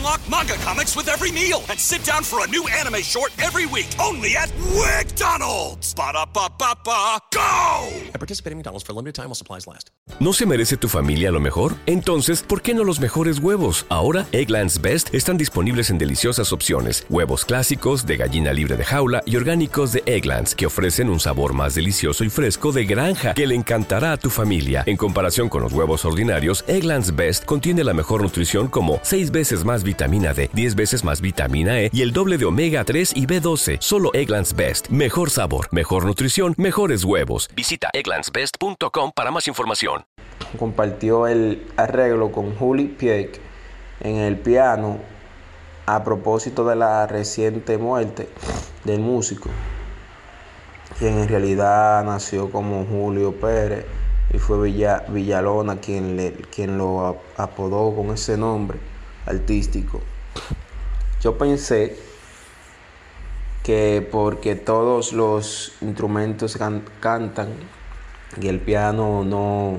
Unlock manga comics with every meal and sit down for a new anime short every week only at go! I participate in McDonald's for a limited time while supplies last. ¿No se merece tu familia lo mejor? Entonces, ¿por qué no los mejores huevos? Ahora, Egglands Best están disponibles en deliciosas opciones. Huevos clásicos, de gallina libre de jaula y orgánicos de Egglands, que ofrecen un sabor más delicioso y fresco de granja que le encantará a tu familia. En comparación con los huevos ordinarios, Egglands Best contiene la mejor nutrición como 6 veces más vitamina D, 10 veces más vitamina E y el doble de omega 3 y B12. Solo Egglands Best. Mejor sabor, mejor nutrición, mejores huevos. Visita egglandsbest.com para más información. compartió el arreglo con Juli Pieck en el piano a propósito de la reciente muerte del músico, quien en realidad nació como Julio Pérez y fue Villa- Villalona quien, le- quien lo ap- apodó con ese nombre artístico. Yo pensé que porque todos los instrumentos can- cantan y el piano no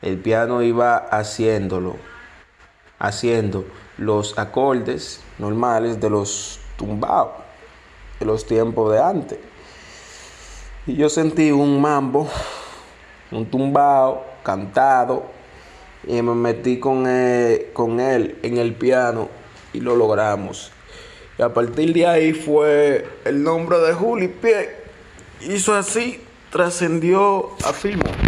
El piano iba haciéndolo, haciendo los acordes normales de los tumbados, de los tiempos de antes. Y yo sentí un mambo, un tumbao, cantado, y me metí con él, con él en el piano y lo logramos. Y a partir de ahí fue el nombre de Juli Pie. Hizo así, trascendió a Filmo.